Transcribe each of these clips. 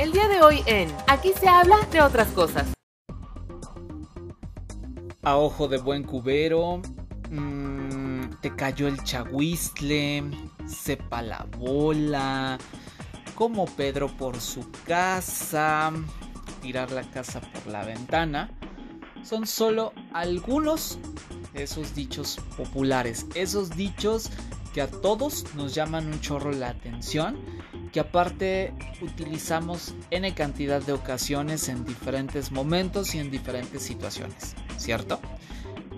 El día de hoy en Aquí se habla de otras cosas. A ojo de buen cubero, mmm, te cayó el chahuistle, sepa la bola, como Pedro por su casa, tirar la casa por la ventana, son solo algunos de esos dichos populares, esos dichos que a todos nos llaman un chorro la atención, que aparte utilizamos n cantidad de ocasiones en diferentes momentos y en diferentes situaciones, ¿cierto?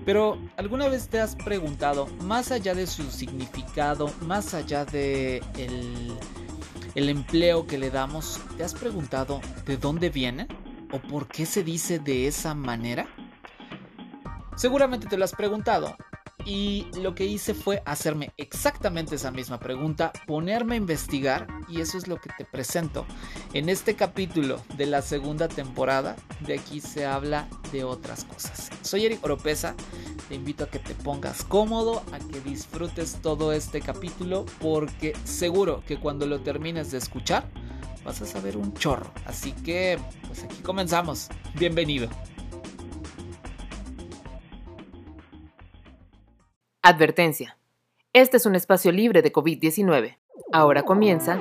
Pero ¿alguna vez te has preguntado, más allá de su significado, más allá de el, empleo que le damos, ¿te has preguntado de dónde viene? ¿O por qué se dice de esa manera? Seguramente te lo has preguntado y lo que hice fue hacerme exactamente esa misma pregunta, ponerme a investigar y eso es lo que te presento. En este capítulo de la segunda temporada, de aquí se habla de otras cosas. Soy Eric Oropesa, te invito a que te pongas cómodo, a que disfrutes todo este capítulo porque seguro que cuando lo termines de escuchar vas a saber un chorro. Así que, pues aquí comenzamos. Bienvenido. Advertencia. Este es un espacio libre de COVID-19. Ahora comienza.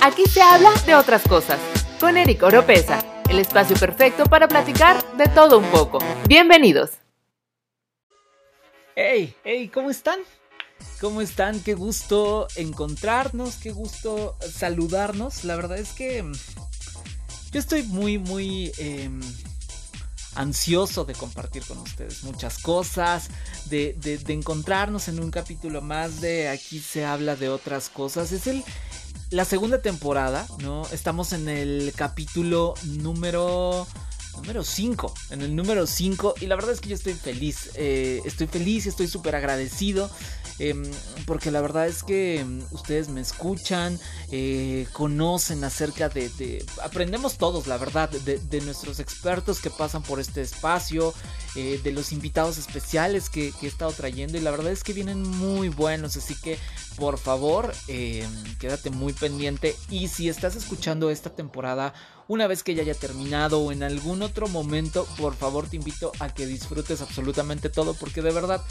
Aquí se habla de otras cosas. Con Eric Oropesa, el espacio perfecto para platicar de todo un poco. Bienvenidos. Hey, hey, ¿cómo están? ¿Cómo están? Qué gusto encontrarnos, qué gusto saludarnos. La verdad es que mm, yo estoy muy, muy em, ansioso de compartir con ustedes muchas cosas, de, encontrarnos en un capítulo más de aquí se habla de otras cosas. Es el, la segunda temporada, ¿no? Estamos en el capítulo número número 5, en el número 5 y la verdad es que yo estoy feliz, eh, estoy feliz estoy súper agradecido Em, porque la verdad es que em, ustedes me escuchan, eh, conocen acerca de, Aprendemos todos, la verdad, de, nuestros expertos que pasan por este espacio, eh, de los invitados especiales que, he estado trayendo y la verdad es que vienen muy buenos, así que por favor, em, quédate muy pendiente y si estás escuchando esta temporada una vez que ya haya terminado o en algún otro momento, por favor te invito a que disfrutes absolutamente todo porque de verdad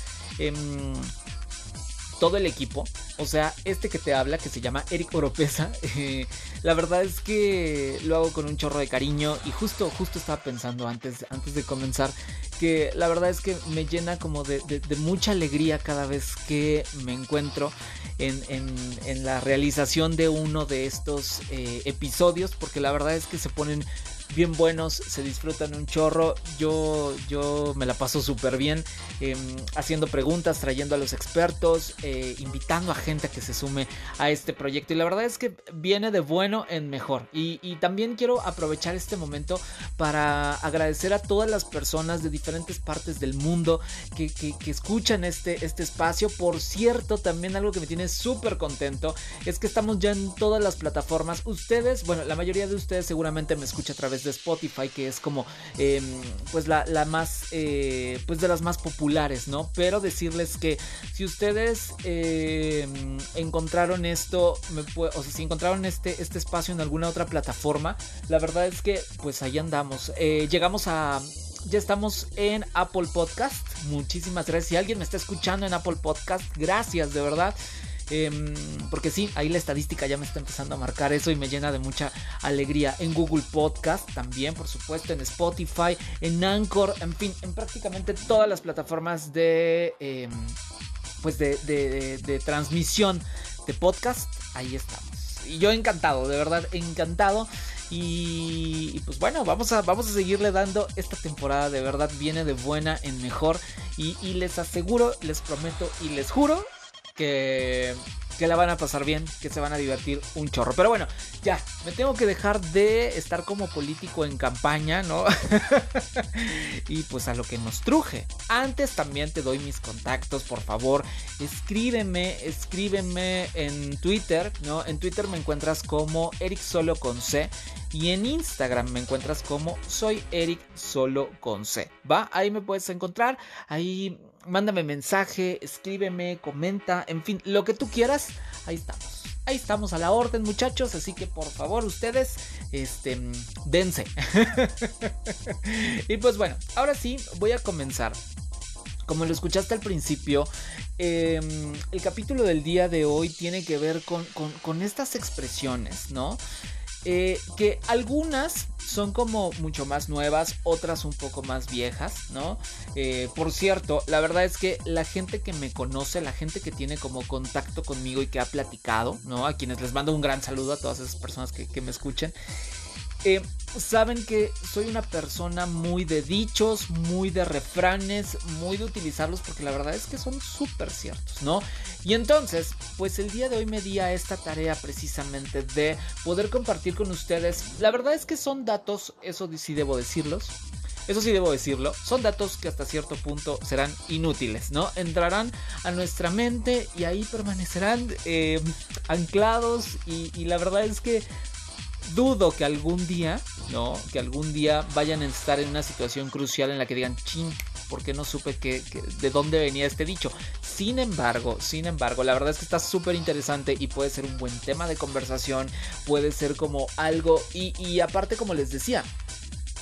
todo el equipo. O sea, este que te habla, que se llama Eric Oropesa, eh, la verdad es que lo hago con un chorro de cariño y justo, justo estaba pensando antes, antes de comenzar que la verdad es que me llena como de, mucha alegría cada vez que me encuentro en, la realización de uno de estos eh, episodios, porque la verdad es que se ponen bien buenos, se disfrutan un chorro. Yo, yo me la paso súper bien em, haciendo preguntas, trayendo a los expertos, eh, invitando a gente a que se sume a este proyecto. Y la verdad es que viene de bueno en mejor. Y, también quiero aprovechar este momento para agradecer a todas las personas de diferentes partes del mundo que, escuchan este, este espacio. Por cierto, también algo que me tiene súper contento es que estamos ya en todas las plataformas. Ustedes, bueno, la mayoría de ustedes seguramente me escucha a través de Spotify, que es como em, pues la, más eh, pues de las más populares, ¿no? Pero decirles que si ustedes em, encontraron esto, o sea, si encontraron este, este espacio en alguna otra plataforma, la verdad es que pues ahí andamos. Eh, llegamos a ya estamos en Apple Podcast. Muchísimas gracias. Si alguien me está escuchando en Apple Podcast, gracias de verdad. Em, porque sí, ahí la estadística ya me está empezando a marcar eso y me llena de mucha alegría. En Google Podcast también, por supuesto, en Spotify, en Anchor, en fin, en prácticamente todas las plataformas de, em, pues de, transmisión de podcast. Ahí estamos. Y yo encantado, de verdad, encantado. Y, pues bueno, vamos a, vamos a seguirle dando esta temporada. De verdad viene de buena en mejor. Y les aseguro, les prometo y les juro que, que la van a pasar bien, que se van a divertir un chorro. Pero bueno, ya, me tengo que dejar de estar como político en campaña, ¿no? y pues a lo que nos truje. Antes también te doy mis contactos, por favor. Escríbeme, escríbeme en Twitter, ¿no? En Twitter me encuentras como Eric Solo con C. Y en Instagram me encuentras como soy Eric Solo con C. ¿Va? Ahí me puedes encontrar. Ahí mándame mensaje, escríbeme, comenta, en fin, lo que tú quieras, ahí estamos. ahí estamos a la orden, muchachos. Así que por favor, ustedes, este, dense. y pues bueno, ahora sí, voy a comenzar. Como lo escuchaste al principio, em, el capítulo del día de hoy tiene que ver con, con estas expresiones, ¿no? Eh, que algunas son como mucho más nuevas, otras un poco más viejas, ¿no? Eh, por cierto, la verdad es que la gente que me conoce, la gente que tiene como contacto conmigo y que ha platicado, ¿no? A quienes les mando un gran saludo a todas esas personas que, que me escuchen. Saben que soy una persona muy de dichos, muy de refranes, muy de utilizarlos porque la verdad es que son súper ciertos, ¿no? Y entonces, pues el día de hoy me di a esta tarea precisamente de poder compartir con ustedes, la verdad es que son datos, eso sí debo decirlos, eso sí debo decirlo, son datos que hasta cierto punto serán inútiles, ¿no? Entrarán a nuestra mente y ahí permanecerán eh, anclados y, la verdad es que dudo que algún día, ¿no? Que algún día vayan a estar en una situación crucial en la que digan, ching, ¿por qué no supe que, de dónde venía este dicho? Sin embargo, sin embargo, la verdad es que está súper interesante y puede ser un buen tema de conversación, puede ser como algo, y, y aparte como les decía,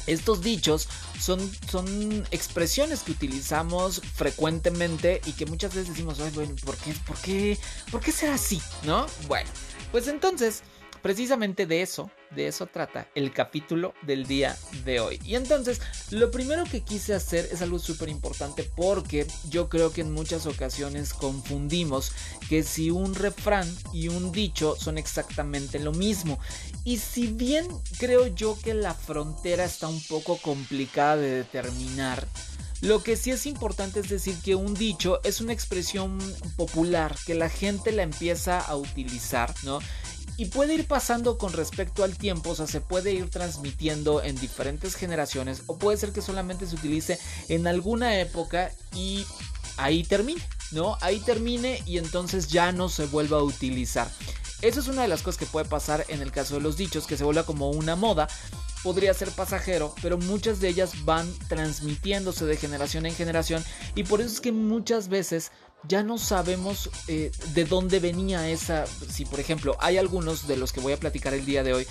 estos dichos son, son expresiones que utilizamos frecuentemente y que muchas veces decimos, bueno, ¿por qué, por qué, por qué será así? ¿No? Bueno, pues entonces Precisamente de eso, de eso trata el capítulo del día de hoy. Y entonces, lo primero que quise hacer es algo súper importante porque yo creo que en muchas ocasiones confundimos que si un refrán y un dicho son exactamente lo mismo. Y si bien creo yo que la frontera está un poco complicada de determinar, lo que sí es importante es decir que un dicho es una expresión popular que la gente la empieza a utilizar, ¿no? Y puede ir pasando con respecto al tiempo, o sea, se puede ir transmitiendo en diferentes generaciones o puede ser que solamente se utilice en alguna época y ahí termine, ¿no? Ahí termine y entonces ya no se vuelva a utilizar. Eso es una de las cosas que puede pasar en el caso de los dichos, que se vuelva como una moda. Podría ser pasajero, pero muchas de ellas van transmitiéndose de generación en generación y por eso es que muchas veces ya no sabemos eh, de dónde venía esa. Si, por ejemplo, hay algunos de los que voy a platicar el día de hoy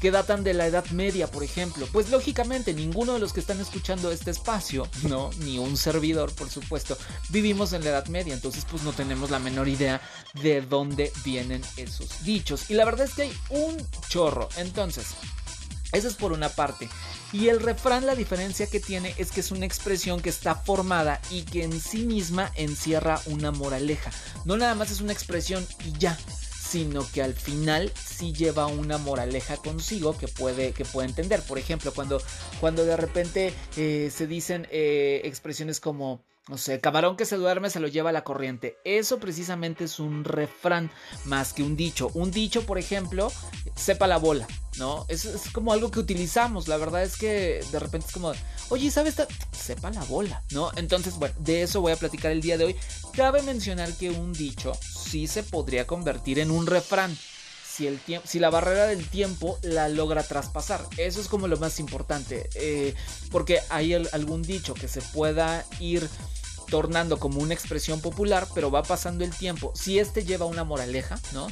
que datan de la Edad Media, por ejemplo. Pues lógicamente ninguno de los que están escuchando este espacio, no, ni un servidor, por supuesto, vivimos en la Edad Media, entonces pues no tenemos la menor idea de dónde vienen esos dichos. Y la verdad es que hay un chorro. Entonces, eso es por una parte. Y el refrán la diferencia que tiene es que es una expresión que está formada y que en sí misma encierra una moraleja. No nada más es una expresión y ya, sino que al final sí lleva una moraleja consigo que puede, que entender. Por ejemplo, cuando, cuando de repente eh, se dicen eh, expresiones como no sé, camarón que se duerme se lo lleva a la corriente. Eso precisamente es un refrán más que un dicho. Un dicho, por ejemplo, sepa la bola, ¿no? Es, es como algo que utilizamos. La verdad es que de repente es como, oye, ¿sabes? Sepa la bola, ¿no? Entonces, bueno, de eso voy a platicar el día de hoy. Cabe mencionar que un dicho sí se podría convertir en un refrán. Si, el si, la barrera del tiempo la logra traspasar. Eso es como lo más importante. Eh, porque hay algún dicho que se pueda ir tornando como una expresión popular, pero va pasando el tiempo. Si este lleva una moraleja, ¿no?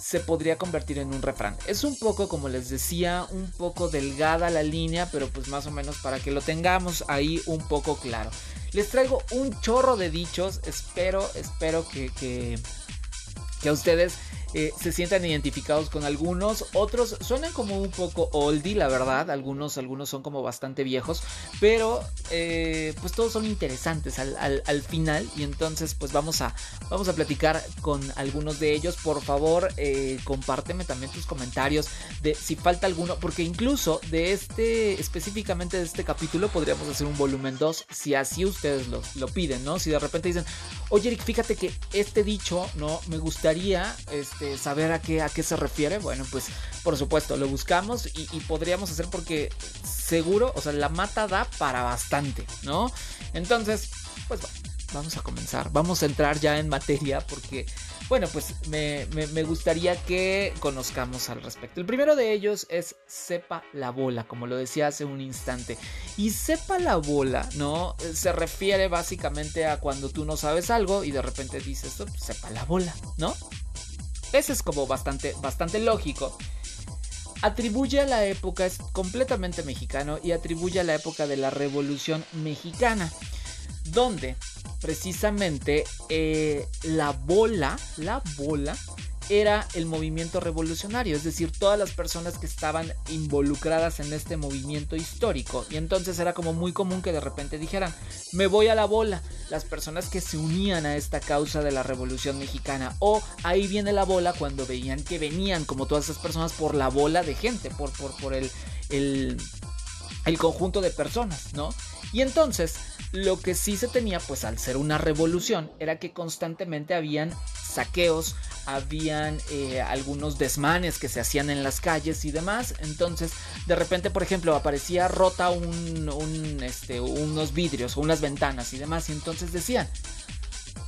Se podría convertir en un refrán. Es un poco, como les decía, un poco delgada la línea, pero pues más o menos para que lo tengamos ahí un poco claro. Les traigo un chorro de dichos, espero, espero que, que, que a ustedes eh, se sientan identificados con algunos, otros suenan como un poco oldie, la verdad, algunos, algunos son como bastante viejos, pero eh, pues todos son interesantes al, final y entonces pues vamos a, vamos a platicar con algunos de ellos, por favor eh, compárteme también tus comentarios de si falta alguno, porque incluso de este, específicamente de este capítulo podríamos hacer un volumen 2 si así ustedes lo, lo piden, ¿no? Si de repente dicen, oye Eric, fíjate que este dicho, ¿no? Me gustaría, este, este, saber a qué, a qué se refiere, bueno, pues por supuesto lo buscamos y, podríamos hacer porque seguro, o sea, la mata da para bastante, ¿no? Entonces, pues vamos a comenzar, vamos a entrar ya en materia porque bueno, pues me, gustaría que conozcamos al respecto. El primero de ellos es sepa la bola, como lo decía hace un instante. Y sepa la bola, ¿no? Se refiere básicamente a cuando tú no sabes algo y de repente dices, sepa la bola, ¿no? Ese es como bastante, bastante lógico. Atribuye a la época, es completamente mexicano, y atribuye a la época de la Revolución Mexicana, donde precisamente eh, la bola, la bola, era el movimiento revolucionario, es decir, todas las personas que estaban involucradas en este movimiento histórico. Y entonces era como muy común que de repente dijeran, me voy a la bola, las personas que se unían a esta causa de la revolución mexicana. O ahí viene la bola cuando veían que venían como todas esas personas por la bola de gente, por, por, por el, el, el conjunto de personas, ¿no? Y entonces lo que sí se tenía, pues al ser una revolución, era que constantemente habían saqueos, habían eh, algunos desmanes que se hacían en las calles y demás. Entonces, de repente, por ejemplo, aparecía rota un, este, unos vidrios o unas ventanas y demás. Y entonces decían,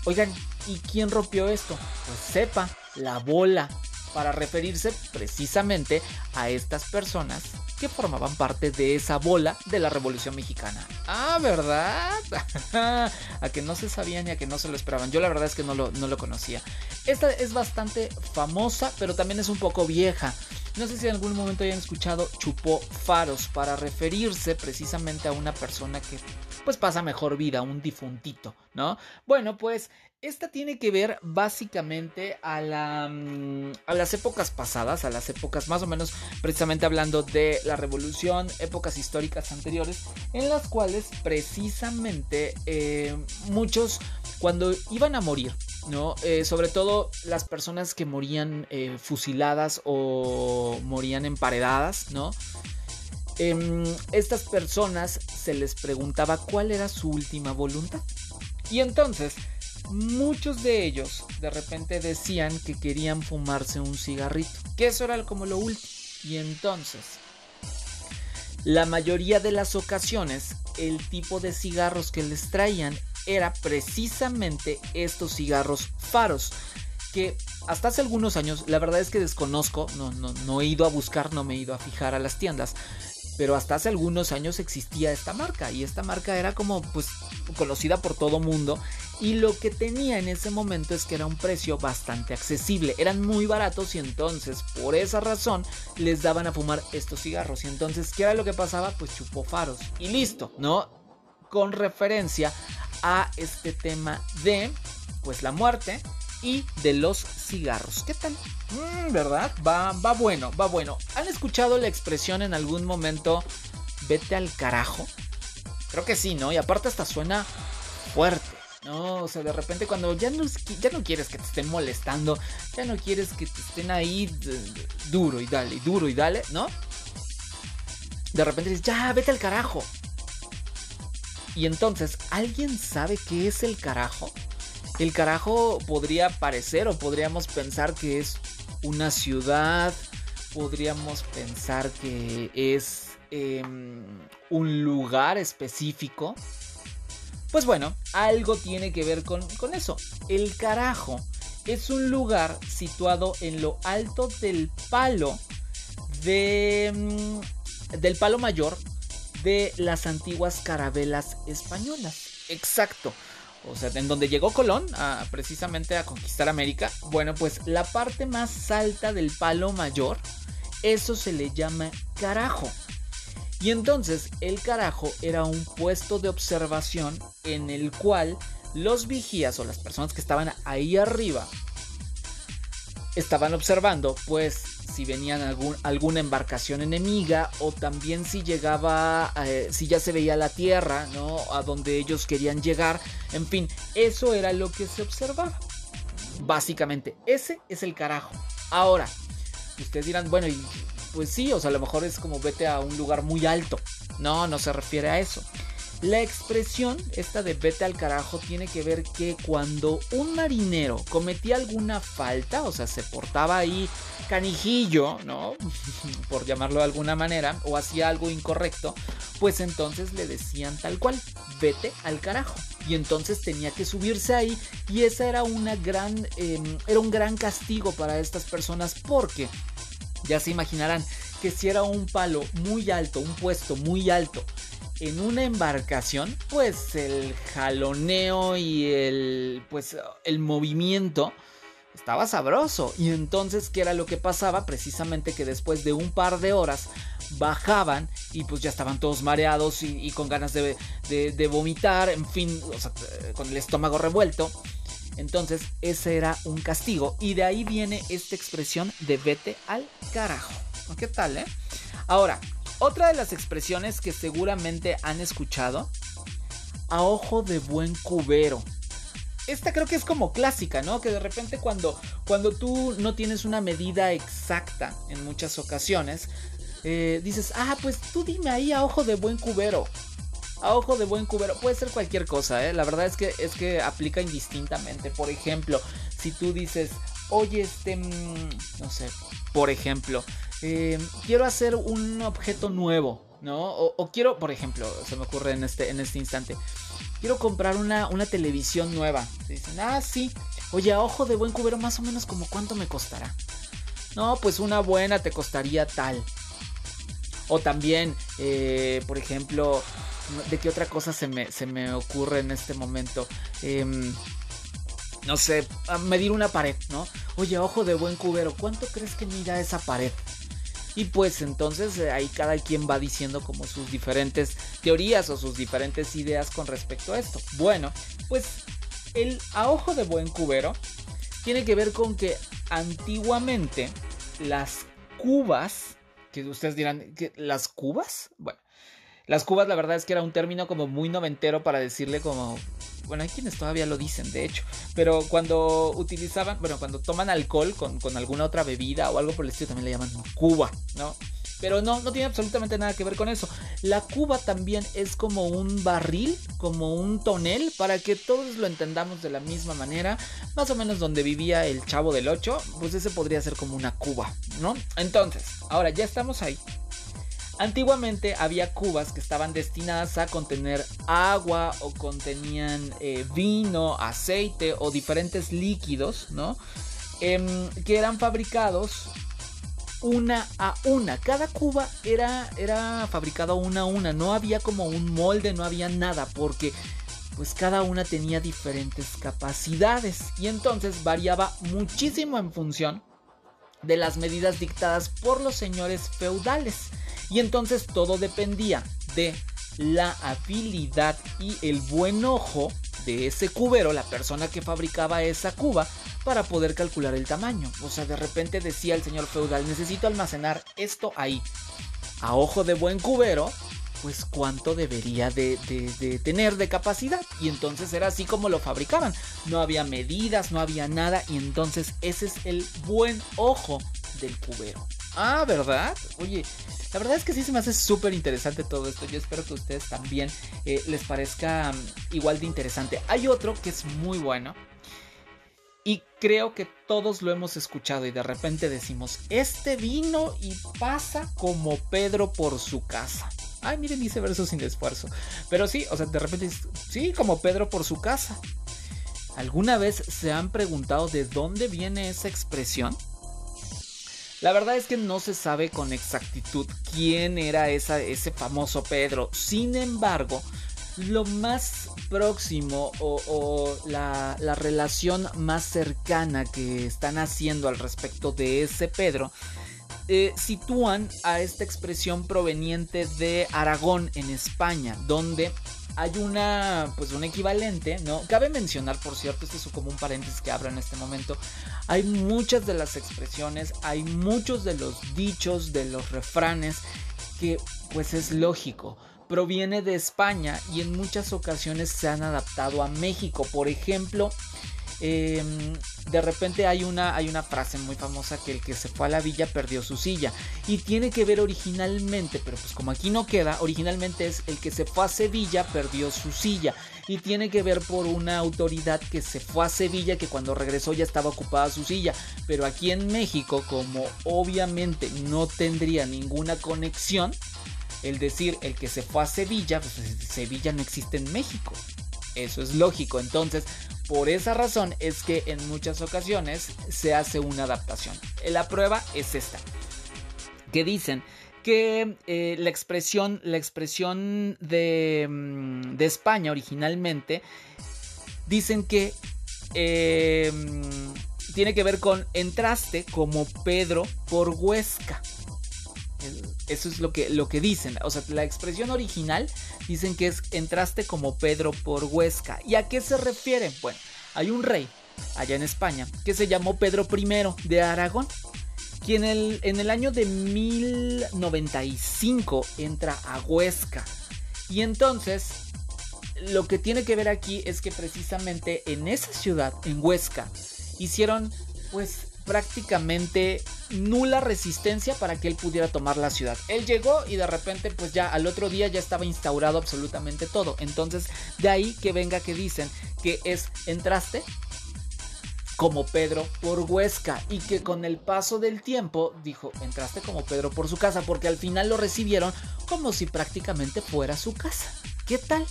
oigan, ¿y quién rompió esto? Pues sepa, la bola, para referirse precisamente a estas personas que formaban parte de esa bola de la Revolución Mexicana. Ah, ¿verdad? a que no se sabía ni a que no se lo esperaban. Yo la verdad es que no lo, no lo conocía. Esta es bastante famosa, pero también es un poco vieja. No sé si en algún momento hayan escuchado chupó faros para referirse precisamente a una persona que pues pasa mejor vida, un difuntito, ¿no? Bueno, pues esta tiene que ver básicamente mm, a las épocas pasadas, a las épocas más o menos precisamente hablando de la revolución, épocas históricas anteriores, en las cuales precisamente eh, muchos cuando iban a morir, ¿no? Eh, sobre todo las personas que morían eh, fusiladas o morían emparedadas, ¿no? Em, estas personas se les preguntaba cuál era su última voluntad. Y entonces muchos de ellos de repente decían que querían fumarse un cigarrito, que eso era como lo último. Y entonces, la mayoría de las ocasiones, el tipo de cigarros que les traían era precisamente estos cigarros faros, que hasta hace algunos años, la verdad es que desconozco, no, no, no he ido a buscar, no me he ido a fijar a las tiendas, pero hasta hace algunos años existía esta marca y esta marca era como pues conocida por todo mundo y lo que tenía en ese momento es que era un precio bastante accesible, eran muy baratos y entonces por esa razón les daban a fumar estos cigarros y entonces ¿qué era lo que pasaba? Pues chupó faros y listo, ¿no? Con referencia a este tema de pues la muerte y de los cigarros. ¿Qué tal? Mm, ¿Verdad? Va, va bueno, va bueno. ¿Han escuchado la expresión en algún momento vete al carajo? Creo que sí, ¿no? Y aparte hasta suena fuerte. No, o sea, de repente cuando ya no, ya no quieres que te estén molestando, ya no quieres que te estén ahí duro y dale, duro y dale, ¿no? De repente dices, ya, vete al carajo. Y entonces, ¿alguien sabe qué es el carajo? El carajo podría parecer o podríamos pensar que es una ciudad, podríamos pensar que es em, un lugar específico. Pues bueno, algo tiene que ver con, con eso. El carajo es un lugar situado en lo alto del palo de, mm, del palo mayor de las antiguas carabelas españolas. Exacto o sea, en donde llegó Colón precisamente a conquistar América, bueno, pues la parte más alta del palo mayor, eso se le llama carajo. Y entonces el carajo era un puesto de observación en el cual los vigías o las personas que estaban ahí arriba estaban observando pues si venían alguna embarcación enemiga o también si llegaba, eh, si ya se veía la tierra, ¿no? A donde ellos querían llegar. En fin, eso era lo que se observaba. Básicamente, ese es el carajo. Ahora, ustedes dirán, bueno, pues sí, o sea, a lo mejor es como vete a un lugar muy alto. No, no se refiere a eso. La expresión, esta de vete al carajo, tiene que ver que cuando un marinero cometía alguna falta, o sea, se portaba ahí canijillo, ¿no? Por llamarlo de alguna manera, o hacía algo incorrecto, pues entonces le decían tal cual, vete al carajo. Y entonces tenía que subirse ahí y esa era una gran, em, era un gran castigo para estas personas porque, ya se imaginarán, que si era un palo muy alto, un puesto muy alto, en una embarcación, pues el jaloneo y el pues el movimiento estaba sabroso. Y entonces, ¿qué era lo que pasaba? Precisamente que después de un par de horas bajaban y pues ya estaban todos mareados y, con ganas de, de, vomitar, en fin, con el estómago revuelto. Entonces, ese era un castigo. Y de ahí viene esta expresión de vete al carajo. ¿Qué tal, eh? Ahora, otra de las expresiones que seguramente han escuchado, a ojo de buen cubero. Esta creo que es como clásica, ¿no? Que de repente cuando, cuando tú no tienes una medida exacta en muchas ocasiones, eh, dices, ah, pues tú dime ahí a ojo de buen cubero. A ojo de buen cubero. Puede ser cualquier cosa, ¿eh? La verdad es que, es que aplica indistintamente. Por ejemplo, si tú dices, oye, este, mm, no sé, por ejemplo, eh, quiero hacer un objeto nuevo, ¿no? O, quiero, por ejemplo, se me ocurre en este, en este instante, quiero comprar una, una televisión nueva. Dicen, ah, sí. Oye, ojo de buen cubero, más o menos como cuánto me costará. No, pues una buena te costaría tal. O también, eh, por ejemplo, ¿de qué otra cosa se me, se me ocurre en este momento? Em, no sé, medir una pared, ¿no? Oye, ojo de buen cubero, ¿cuánto crees que mira esa pared? Y pues entonces eh, ahí cada quien va diciendo como sus diferentes teorías o sus diferentes ideas con respecto a esto. Bueno, pues el a ojo de buen cubero tiene que ver con que antiguamente las cubas, que ustedes dirán, ¿que ¿las cubas? Bueno, las cubas la verdad es que era un término como muy noventero para decirle como bueno, hay quienes todavía lo dicen, de hecho. Pero cuando utilizaban, bueno, cuando toman alcohol con, alguna otra bebida o algo por el estilo, también le llaman cuba, ¿no? Pero no, no tiene absolutamente nada que ver con eso. La cuba también es como un barril, como un tonel, para que todos lo entendamos de la misma manera. Más o menos donde vivía el chavo del 8, pues ese podría ser como una cuba, ¿no? Entonces, ahora ya estamos ahí. Antiguamente había cubas que estaban destinadas a contener agua o contenían eh, vino, aceite o diferentes líquidos, ¿no? Em, que eran fabricados una a una. Cada cuba era, era fabricada una a una. No había como un molde, no había nada, porque pues cada una tenía diferentes capacidades. Y entonces variaba muchísimo en función de las medidas dictadas por los señores feudales. Y entonces todo dependía de la habilidad y el buen ojo de ese cubero, la persona que fabricaba esa cuba, para poder calcular el tamaño. O sea, de repente decía el señor feudal, necesito almacenar esto ahí. A ojo de buen cubero, pues cuánto debería de, tener de capacidad. Y entonces era así como lo fabricaban. No había medidas, no había nada. Y entonces ese es el buen ojo del cubero. Ah, ¿verdad? Oye, la verdad es que sí se me hace súper interesante todo esto. Yo espero que a ustedes también eh, les parezca mm, igual de interesante. Hay otro que es muy bueno. Y creo que todos lo hemos escuchado y de repente decimos, este vino y pasa como Pedro por su casa. Ay, miren, dice verso sin esfuerzo. Pero sí, o sea, de repente, sí, como Pedro por su casa. ¿Alguna vez se han preguntado de dónde viene esa expresión? La verdad es que no se sabe con exactitud quién era ese famoso Pedro. Sin embargo, lo más próximo o, la, relación más cercana que están haciendo al respecto de ese Pedro eh, sitúan a esta expresión proveniente de Aragón en España, donde hay una, pues un equivalente, ¿no? Cabe mencionar, por cierto, este es como un paréntesis que abro en este momento, hay muchas de las expresiones, hay muchos de los dichos, de los refranes, que pues es lógico. Proviene de España y en muchas ocasiones se han adaptado a México. Por ejemplo, Em, de repente hay una, hay una frase muy famosa que el que se fue a la villa perdió su silla. Y tiene que ver originalmente, pero pues como aquí no queda, originalmente es el que se fue a Sevilla perdió su silla. Y tiene que ver por una autoridad que se fue a Sevilla que cuando regresó ya estaba ocupada su silla. Pero aquí en México, como obviamente no tendría ninguna conexión, el decir el que se fue a Sevilla, pues Sevilla no existe en México. Eso es lógico. Entonces, por esa razón es que en muchas ocasiones se hace una adaptación. La prueba es esta. Que dicen que eh, la expresión, la expresión de, mm, de España originalmente, dicen que, em, tiene que ver con entraste como Pedro por Huesca. Eso es lo que, lo que dicen. O sea, la expresión original dicen que es entraste como Pedro por Huesca. ¿Y a qué se refiere? Bueno, hay un rey allá en España que se llamó Pedro I de Aragón. Quien el, en el año de 1095 entra a Huesca. Y entonces lo que tiene que ver aquí es que precisamente en esa ciudad, en Huesca, hicieron pues prácticamente nula resistencia para que él pudiera tomar la ciudad. Él llegó y de repente pues ya al otro día ya estaba instaurado absolutamente todo. Entonces de ahí que venga que dicen que es entraste como Pedro por Huesca y que con el paso del tiempo dijo entraste como Pedro por su casa porque al final lo recibieron como si prácticamente fuera su casa. ¿Qué tal?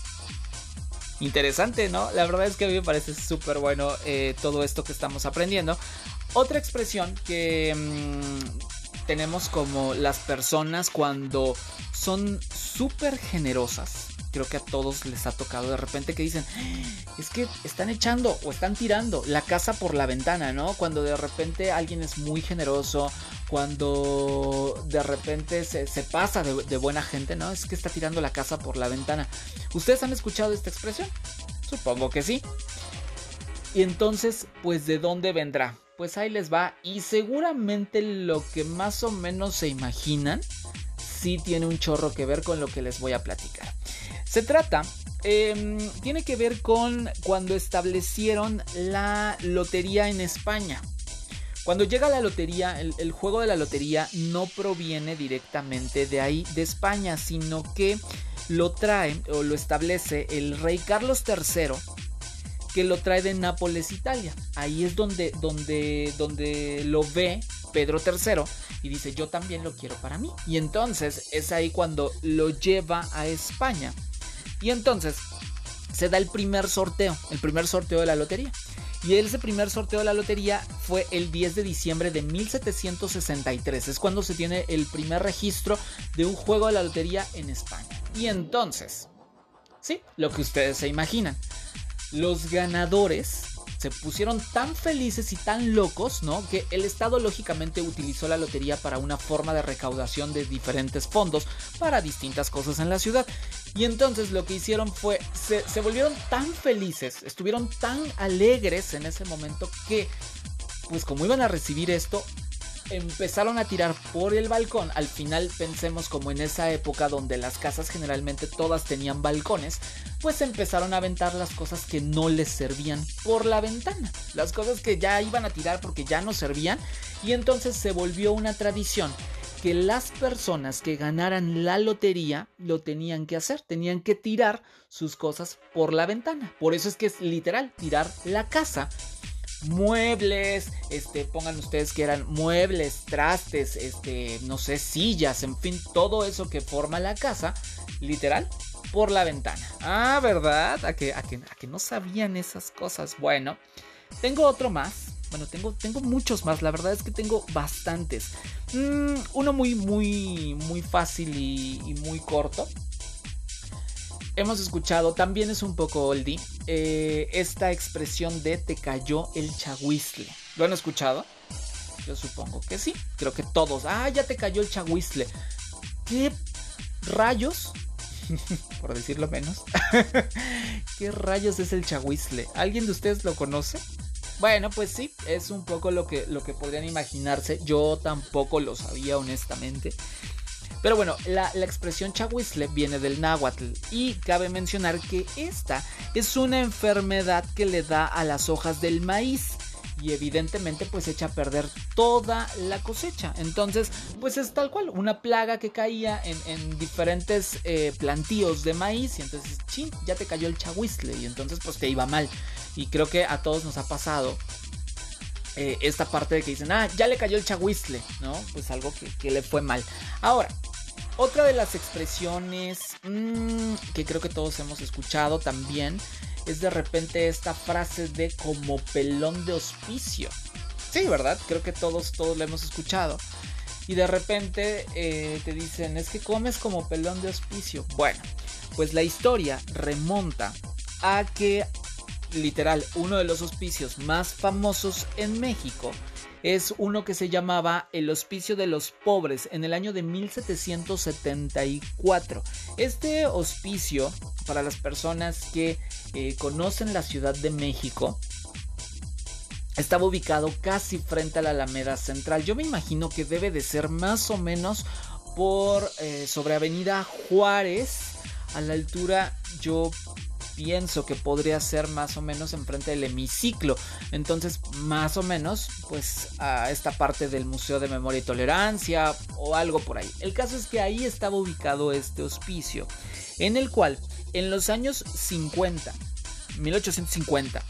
Interesante, ¿no? La verdad es que a mí me parece súper bueno eh, todo esto que estamos aprendiendo. Otra expresión que mm, tenemos como las personas cuando son súper generosas. Creo que a todos les ha tocado de repente que dicen, ah, es que están echando o están tirando la casa por la ventana, ¿no? Cuando de repente alguien es muy generoso, cuando de repente se, pasa de, de buena gente, ¿no? Es que está tirando la casa por la ventana. ¿Ustedes han escuchado esta expresión? Supongo que sí. Y entonces, pues, ¿de dónde vendrá? Pues ahí les va. Y seguramente lo que más o menos se imaginan, sí tiene un chorro que ver con lo que les voy a platicar. Se trata, em, tiene que ver con cuando establecieron la lotería en España. Cuando llega la lotería, el, el, juego de la lotería no proviene directamente de ahí, de España, sino que lo trae o lo establece el rey Carlos III que lo trae de Nápoles, Italia. Ahí es donde, donde, donde lo ve Pedro III y dice yo también lo quiero para mí. Y entonces es ahí cuando lo lleva a España. Y entonces se da el primer sorteo, el primer sorteo de la lotería. Y ese primer sorteo de la lotería fue el 10 de diciembre de 1763. Es cuando se tiene el primer registro de un juego de la lotería en España. Y entonces, sí, lo que ustedes se imaginan los ganadores se pusieron tan felices y tan locos, ¿no? Que el Estado lógicamente utilizó la lotería para una forma de recaudación de diferentes fondos para distintas cosas en la ciudad. Y entonces lo que hicieron fue, se, se volvieron tan felices, estuvieron tan alegres en ese momento que, pues como iban a recibir esto, empezaron a tirar por el balcón. Al final pensemos como en esa época donde las casas generalmente todas tenían balcones, pues empezaron a aventar las cosas que no les servían por la ventana. Las cosas que ya iban a tirar porque ya no servían y entonces se volvió una tradición que las personas que ganaran la lotería lo tenían que hacer, tenían que tirar sus cosas por la ventana. Por eso es que es literal tirar la casa muebles, este, pongan ustedes que eran muebles, trastes, este, no sé, sillas, en fin, todo eso que forma la casa, literal, por la ventana. Ah, ¿verdad? A que, a que, a que no sabían esas cosas. Bueno, tengo otro más. Bueno, tengo, tengo muchos más, la verdad es que tengo bastantes. Mm, uno muy, muy, muy fácil y, y muy corto hemos escuchado, también es un poco oldie, eh, esta expresión de te cayó el chahuizle. ¿Lo han escuchado? Yo supongo que sí. Creo que todos. Ah, ya te cayó el chahuizle. ¿Qué rayos? Por decirlo menos. ¿Qué rayos es el chahuizle? ¿Alguien de ustedes lo conoce? Bueno, pues sí, es un poco lo que, lo que podrían imaginarse. Yo tampoco lo sabía, honestamente. Pero bueno, la, expresión chahuizle viene del náhuatl y cabe mencionar que esta es una enfermedad que le da a las hojas del maíz y evidentemente pues echa a perder toda la cosecha. Entonces pues es tal cual, una plaga que caía en, diferentes eh, plantíos de maíz y entonces, chin, ya te cayó el chahuizle y entonces pues te iba mal. Y creo que a todos nos ha pasado eh, esta parte de que dicen, ah, ya le cayó el chahuizle, ¿no? Pues algo que, que le fue mal. Ahora, otra de las expresiones mm, que creo que todos hemos escuchado también es de repente esta frase de como pelón de hospicio. Sí, ¿verdad? Creo que todos, todos la hemos escuchado. Y de repente eh, te dicen, es que comes como pelón de hospicio. Bueno, pues la historia remonta a que literal, uno de los hospicios más famosos en México es uno que se llamaba el Hospicio de los Pobres en el año de 1774. Este hospicio, para las personas que eh, conocen la Ciudad de México, estaba ubicado casi frente a la Alameda Central. Yo me imagino que debe de ser más o menos por eh, sobre Avenida Juárez, a la altura yo pienso que podría ser más o menos enfrente del hemiciclo. Entonces, más o menos, pues a esta parte del Museo de Memoria y Tolerancia o algo por ahí. El caso es que ahí estaba ubicado este hospicio, en el cual en los años 50, 1850,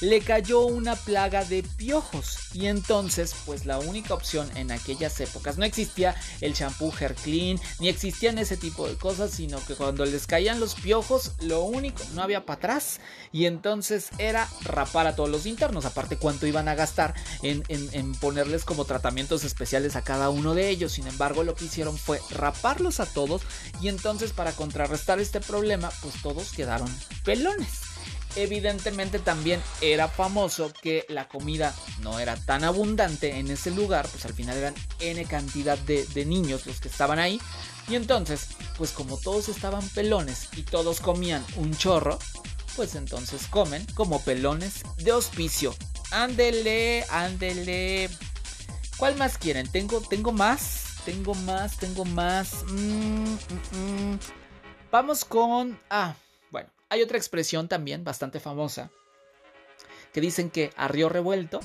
le cayó una plaga de piojos. Y entonces, pues la única opción en aquellas épocas, no existía el shampoo Hair Clean, ni existían ese tipo de cosas, sino que cuando les caían los piojos, lo único, no había para atrás. Y entonces era rapar a todos los internos, aparte cuánto iban a gastar en, en ponerles como tratamientos especiales a cada uno de ellos. Sin embargo, lo que hicieron fue raparlos a todos y entonces para contrarrestar este problema, pues todos quedaron pelones evidentemente también era famoso que la comida no era tan abundante en ese lugar, pues al final eran N cantidad de, niños los que estaban ahí. Y entonces, pues como todos estaban pelones y todos comían un chorro, pues entonces comen como pelones de hospicio. Ándele, ándele. ¿Cuál más quieren? Tengo, tengo más, tengo más, tengo más. Mm, mm, mm. Vamos con... Ah, hay otra expresión también bastante famosa que dicen que a río revuelto,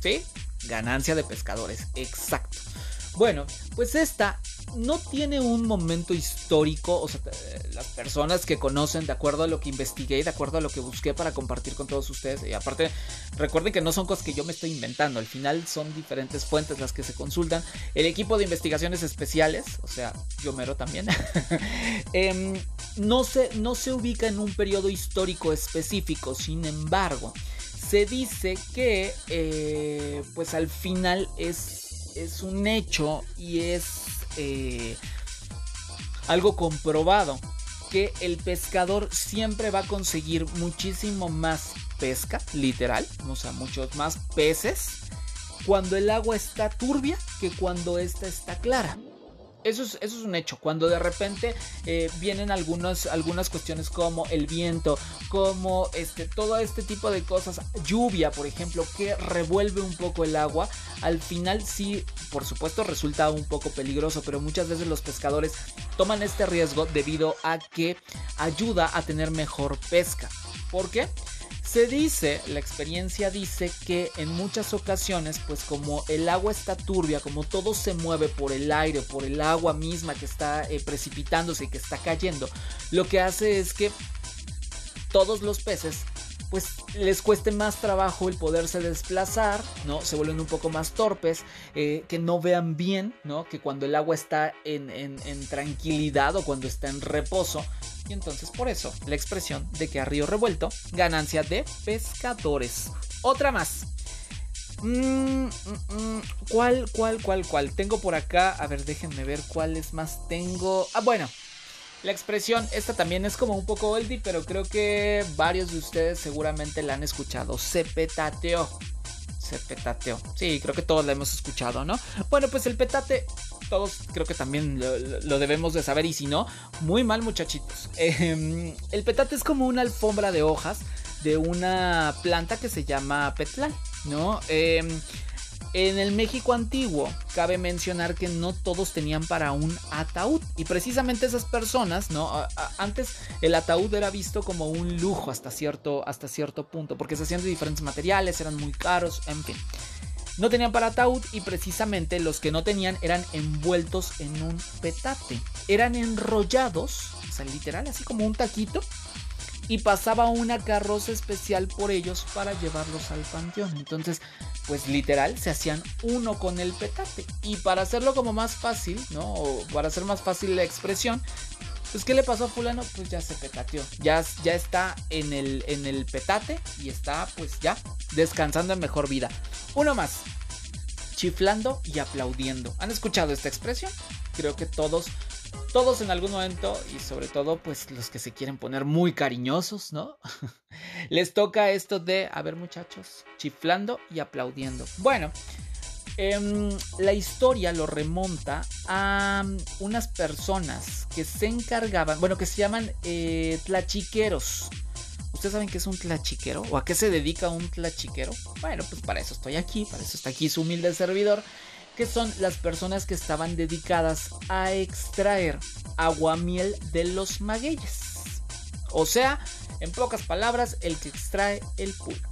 ¿sí? Ganancia de pescadores, exacto. Bueno, pues esta no tiene un momento histórico, o sea, las personas que conocen, de acuerdo a lo que investigué, de acuerdo a lo que busqué para compartir con todos ustedes, y aparte, recuerden que no son cosas que yo me estoy inventando, al final son diferentes fuentes las que se consultan, el equipo de investigaciones especiales, o sea, yo mero también, em, no, se, no se ubica en un periodo histórico específico, sin embargo, se dice que, eh, pues al final es, es un hecho y es eh, algo comprobado que el pescador siempre va a conseguir muchísimo más pesca, literal, o sea, muchos más peces, cuando el agua está turbia que cuando esta está clara. Eso es, eso es un hecho. Cuando de repente eh, vienen algunas, cuestiones como el viento, como este, todo este tipo de cosas, lluvia, por ejemplo, que revuelve un poco el agua, al final sí, por supuesto, resulta un poco peligroso, pero muchas veces los pescadores toman este riesgo debido a que ayuda a tener mejor pesca. ¿Por qué? Se dice, la experiencia dice que en muchas ocasiones, pues como el agua está turbia, como todo se mueve por el aire, por el agua misma que está eh, precipitándose y que está cayendo, lo que hace es que todos los peces pues les cueste más trabajo el poderse desplazar, ¿no? Se vuelven un poco más torpes, eh, que no vean bien, ¿no? Que cuando el agua está en, en tranquilidad o cuando está en reposo, y entonces por eso la expresión de que a río revuelto, ganancia de pescadores. Otra más. Mm, mm, mm. ¿Cuál, cuál, cuál, cuál? Tengo por acá, a ver, déjenme ver cuáles más tengo. Ah, bueno, la expresión, esta también es como un poco oldie, pero creo que varios de ustedes seguramente la han escuchado. Se petateó. Se petateó. Sí, creo que todos la hemos escuchado, ¿no? Bueno, pues el petate todos creo que también lo, debemos de saber y si no, muy mal muchachitos. Em, el petate es como una alfombra de hojas de una planta que se llama petlal, ¿no? Em, en el México antiguo, cabe mencionar que no todos tenían para un ataúd. Y precisamente esas personas, ¿no? antes el ataúd era visto como un lujo hasta cierto, hasta cierto punto, porque se hacían de diferentes materiales, eran muy caros, en fin no tenían para ataúd y precisamente los que no tenían eran envueltos en un petate. Eran enrollados, o sea, literal, así como un taquito. Y pasaba una carroza especial por ellos para llevarlos al panteón. Entonces, pues literal, se hacían uno con el petate. Y para hacerlo como más fácil, ¿no? O para hacer más fácil la expresión, pues, ¿qué le pasó a fulano? Pues ya se petateó. Ya, ya está en el, en el petate y está, pues ya, descansando en mejor vida. Uno más. Chiflando y aplaudiendo. ¿Han escuchado esta expresión? Creo que todos todos en algún momento, y sobre todo pues los que se quieren poner muy cariñosos, ¿no? Les toca esto de, a ver muchachos, chiflando y aplaudiendo. Bueno, em, la historia lo remonta a mm, unas personas que se encargaban, bueno, que se llaman eh, tlachiqueros. ¿Ustedes saben qué es un tlachiquero? ¿O a qué se dedica un tlachiquero? Bueno, pues para eso estoy aquí, para eso está aquí su humilde servidor que son las personas que estaban dedicadas a extraer aguamiel de los magueyes. O sea, en pocas palabras, el que extrae el pulque.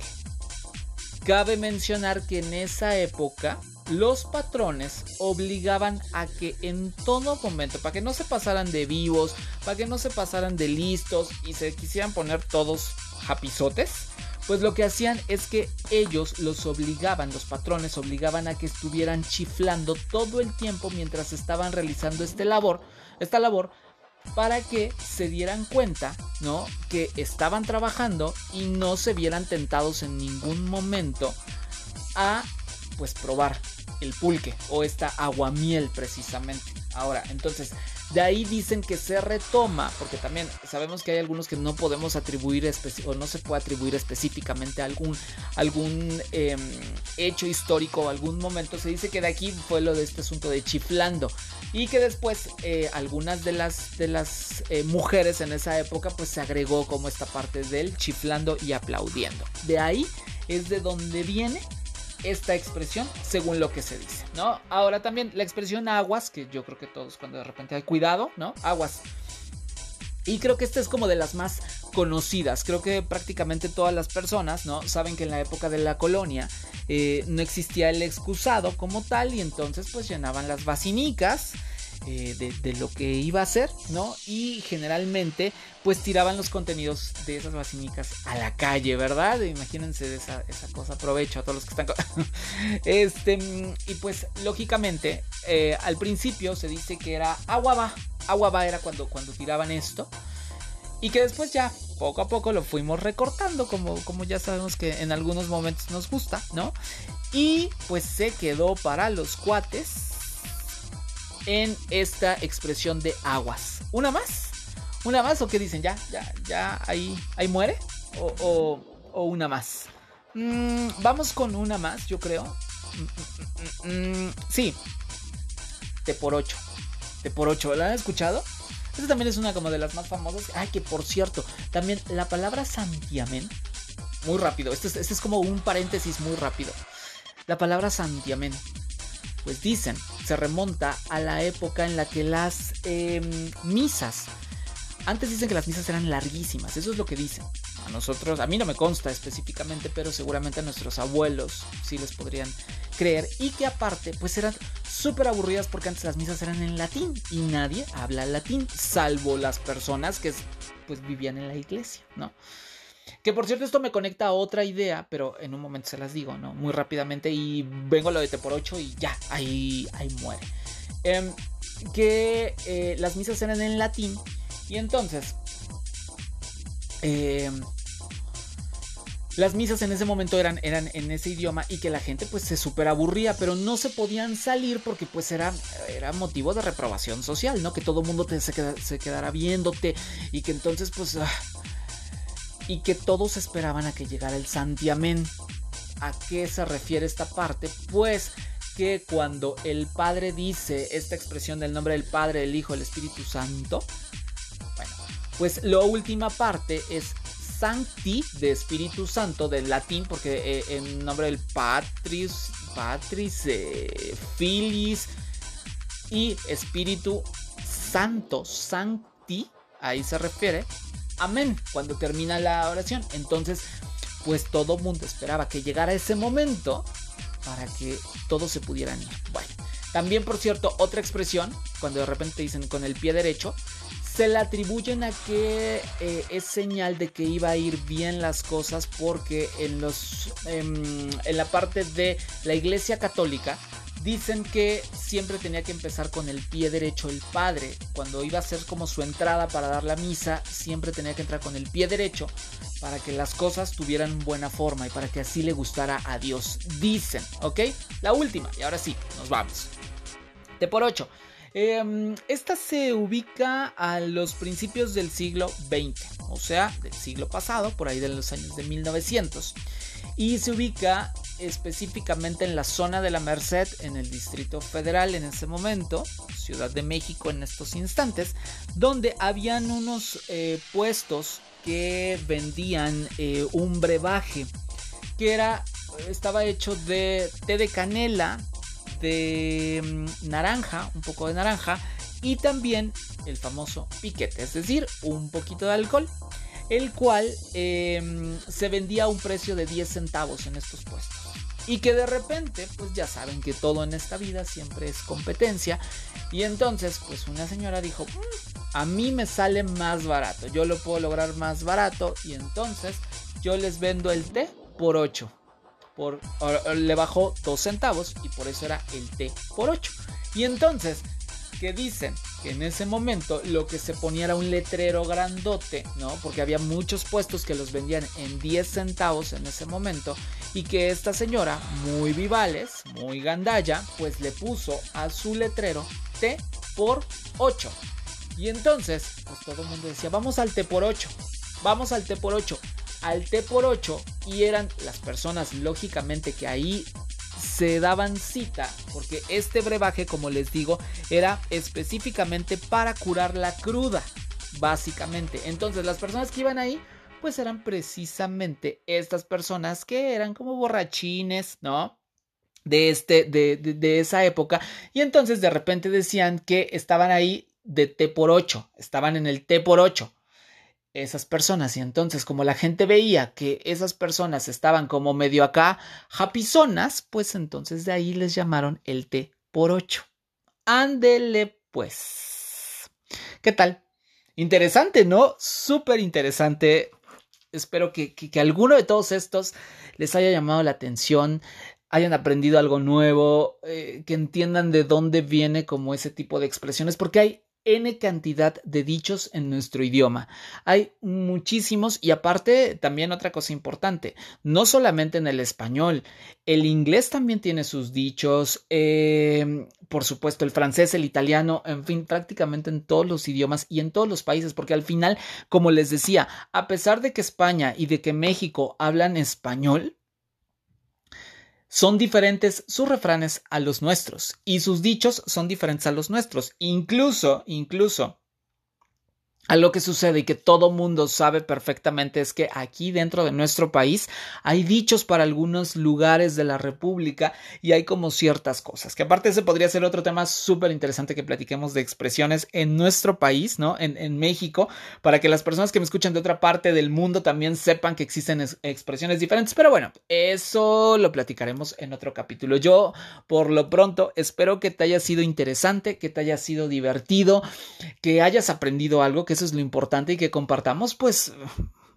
Cabe mencionar que en esa época los patrones obligaban a que en todo momento, para que no se pasaran de vivos, para que no se pasaran de listos y se quisieran poner todos japizotes, pues lo que hacían es que ellos los obligaban, los patrones obligaban a que estuvieran chiflando todo el tiempo mientras estaban realizando este labor, esta labor para que se dieran cuenta, ¿no? Que estaban trabajando y no se vieran tentados en ningún momento a pues probar el pulque o esta aguamiel precisamente. Ahora, entonces, de ahí dicen que se retoma, porque también sabemos que hay algunos que no podemos atribuir o no se puede atribuir específicamente a algún, algún em, hecho histórico o algún momento. Se dice que de aquí fue lo de este asunto de chiflando y que después eh, algunas de las, de las eh, mujeres en esa época pues se agregó como esta parte del chiflando y aplaudiendo. De ahí es de donde viene esta expresión según lo que se dice, ¿no? Ahora también la expresión aguas, que yo creo que todos cuando de repente hay cuidado, ¿no? Aguas. Y creo que esta es como de las más conocidas. Creo que prácticamente todas las personas, ¿no? Saben que en la época de la colonia eh, no existía el excusado como tal y entonces pues llenaban las basinicas eh, de, lo que iba a ser, ¿no? Y generalmente pues tiraban los contenidos de esas basinicas a la calle, ¿verdad? Imagínense esa, esa cosa, aprovecho a todos los que están... este, y pues lógicamente eh, al principio se dice que era agua va, agua va era cuando, cuando tiraban esto. Y que después ya, poco a poco lo fuimos recortando, como, como ya sabemos que en algunos momentos nos gusta, ¿no? Y pues se quedó para los cuates en esta expresión de aguas. ¿Una más? ¿Una más o qué dicen? ¿Ya? ¿Ya? ¿Ya ahí, ahí muere? ¿O, o, una más? Mm, vamos con una más, yo creo. Mm, mm, sí. T por 8. T por 8. ¿La han escuchado? Esta también es una como de las más famosas. Ay, que por cierto, también la palabra santiamén. Muy rápido. Este es, este es como un paréntesis muy rápido. La palabra santiamén pues dicen, se remonta a la época en la que las em, misas, antes dicen que las misas eran larguísimas, eso es lo que dicen. A nosotros, a mí no me consta específicamente, pero seguramente a nuestros abuelos sí les podrían creer. Y que aparte, pues eran súper aburridas porque antes las misas eran en latín y nadie habla latín, salvo las personas que pues vivían en la iglesia, ¿no? Que por cierto, esto me conecta a otra idea, pero en un momento se las digo, ¿no? Muy rápidamente y vengo a lo de T por 8 y ya, ahí, ahí muere. Em, que eh, las misas eran en latín y entonces em, las misas en ese momento eran, eran en ese idioma y que la gente pues se super aburría, pero no se podían salir porque pues era, era motivo de reprobación social, ¿no? Que todo el mundo te, se, se, quedara viéndote y que entonces pues... Ah, y que todos esperaban a que llegara el Santiamén. ¿A qué se refiere esta parte? Pues que cuando el Padre dice esta expresión del nombre del Padre, el Hijo, el Espíritu Santo, bueno, pues la última parte es Sancti de Espíritu Santo del latín, porque eh, en nombre del Patris, Patris, eh, Filis y Espíritu Santo, Sancti, ahí se refiere amén cuando termina la oración. Entonces, pues todo mundo esperaba que llegara ese momento para que todos se pudieran ir. Bueno, también por cierto, otra expresión, cuando de repente dicen con el pie derecho, se le atribuyen a que eh, es señal de que iba a ir bien las cosas porque en los em, en la parte de la iglesia católica Dicen que siempre tenía que empezar con el pie derecho el padre. Cuando iba a hacer como su entrada para dar la misa, siempre tenía que entrar con el pie derecho para que las cosas tuvieran buena forma y para que así le gustara a Dios. Dicen, ¿ok? La última, y ahora sí, nos vamos. T por 8. Em, esta se ubica a los principios del siglo XX, o sea, del siglo pasado, por ahí de los años de 1900. Y se ubica específicamente en la zona de la Merced, en el Distrito Federal en ese momento, Ciudad de México en estos instantes, donde habían unos eh, puestos que vendían eh, un brebaje que era estaba hecho de té de canela, de mm, naranja, un poco de naranja y también el famoso piquete, es decir, un poquito de alcohol, el cual em, se vendía a un precio de 10 centavos en estos puestos. Y que de repente, pues ya saben que todo en esta vida siempre es competencia. Y entonces, pues una señora dijo, mm, a mí me sale más barato, yo lo puedo lograr más barato. Y entonces yo les vendo el té por 8 por, le bajó 2 centavos y por eso era el T por 8. Y entonces, que dicen que en ese momento lo que se ponía era un letrero grandote, ¿no? Porque había muchos puestos que los vendían en 10 centavos en ese momento y que esta señora, muy vivales, muy gandalla, pues le puso a su letrero T por 8. Y entonces, pues todo el mundo decía, vamos al T por 8, vamos al T por 8 al T por 8 y eran las personas lógicamente que ahí se daban cita porque este brebaje como les digo era específicamente para curar la cruda básicamente. Entonces las personas que iban ahí pues eran precisamente estas personas que eran como borrachines no de este de, de esa época. Y entonces de repente decían que estaban ahí de T por 8 estaban en el T por 8 esas personas. Y entonces, como la gente veía que esas personas estaban como medio acá, japizonas, pues entonces de ahí les llamaron el T por 8. Ándele pues. ¿Qué tal? Interesante, ¿no? Súper interesante. Espero que, que, alguno de todos estos les haya llamado la atención, hayan aprendido algo nuevo, eh, que entiendan de dónde viene como ese tipo de expresiones, porque hay N cantidad de dichos en nuestro idioma. Hay muchísimos y aparte también otra cosa importante, no solamente en el español, el inglés también tiene sus dichos, em, por supuesto el francés, el italiano, en fin, prácticamente en todos los idiomas y en todos los países, porque al final, como les decía, a pesar de que España y de que México hablan español, son diferentes sus refranes a los nuestros y sus dichos son diferentes a los nuestros. Incluso, incluso, a lo que sucede y que todo mundo sabe perfectamente es que aquí dentro de nuestro país hay dichos para algunos lugares de la República y hay como ciertas cosas. Que aparte ese podría ser otro tema súper interesante que platiquemos de expresiones en nuestro país, ¿no? En, en, México, para que las personas que me escuchan de otra parte del mundo también sepan que existen expresiones diferentes. Pero bueno, eso lo platicaremos en otro capítulo. Yo, por lo pronto, espero que te haya sido interesante, que te haya sido divertido, que hayas aprendido algo, eso es lo importante y que compartamos pues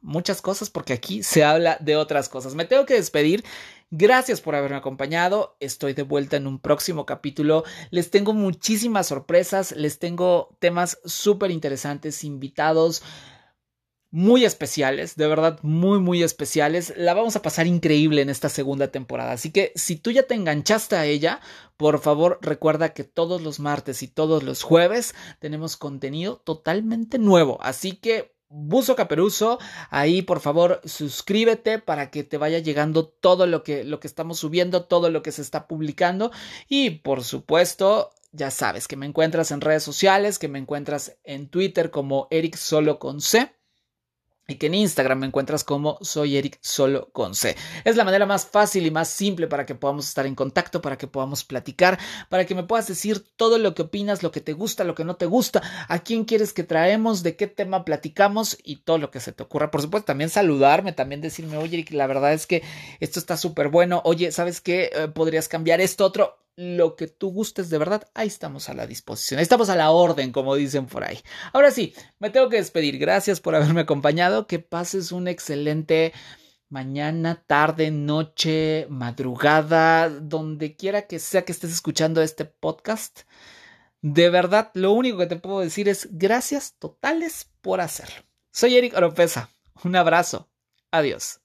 muchas cosas porque aquí se habla de otras cosas. Me tengo que despedir. Gracias por haberme acompañado. Estoy de vuelta en un próximo capítulo. Les tengo muchísimas sorpresas. Les tengo temas súper interesantes, invitados muy especiales, de verdad muy muy especiales. La vamos a pasar increíble en esta segunda temporada. Así que si tú ya te enganchaste a ella, por favor recuerda que todos los martes y todos los jueves tenemos contenido totalmente nuevo. Así que Buzo Caperuso, ahí por favor suscríbete para que te vaya llegando todo lo que, lo que estamos subiendo, todo lo que se está publicando y por supuesto ya sabes que me encuentras en redes sociales, que me encuentras en Twitter como Eric Solo con C y que en Instagram me encuentras como soy Eric solo con C. Es la manera más fácil y más simple para que podamos estar en contacto, para que podamos platicar, para que me puedas decir todo lo que opinas, lo que te gusta, lo que no te gusta, a quién quieres que traemos, de qué tema platicamos y todo lo que se te ocurra. Por supuesto, también saludarme, también decirme, oye Eric, la verdad es que esto está súper bueno, oye, ¿sabes qué? Eh, podrías cambiar esto otro lo que tú gustes de verdad, ahí estamos a la disposición, ahí estamos a la orden, como dicen por ahí. Ahora sí, me tengo que despedir. Gracias por haberme acompañado. Que pases un excelente mañana, tarde, noche, madrugada, donde quiera que sea que estés escuchando este podcast. De verdad, lo único que te puedo decir es gracias totales por hacerlo. Soy Eric Oropesa. Un abrazo. Adiós.